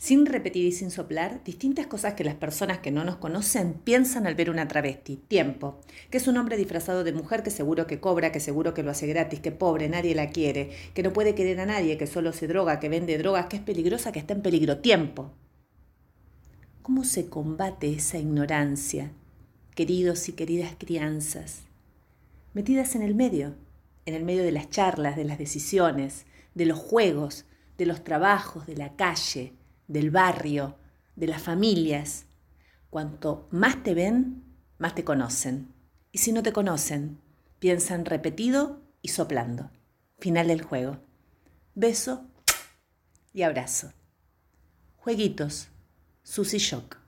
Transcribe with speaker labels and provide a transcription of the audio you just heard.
Speaker 1: sin repetir y sin soplar, distintas cosas que las personas que no nos conocen piensan al ver una travesti. Tiempo, que es un hombre disfrazado de mujer que seguro que cobra, que seguro que lo hace gratis, que pobre, nadie la quiere, que no puede querer a nadie, que solo se droga, que vende drogas, que es peligrosa, que está en peligro. Tiempo. ¿Cómo se combate esa ignorancia, queridos y queridas crianzas? Metidas en el medio, en el medio de las charlas, de las decisiones, de los juegos, de los trabajos, de la calle, del barrio, de las familias. Cuanto más te ven, más te conocen. Y si no te conocen, piensan repetido y soplando. Final del juego. Beso y abrazo. Jueguitos. Susy Shock.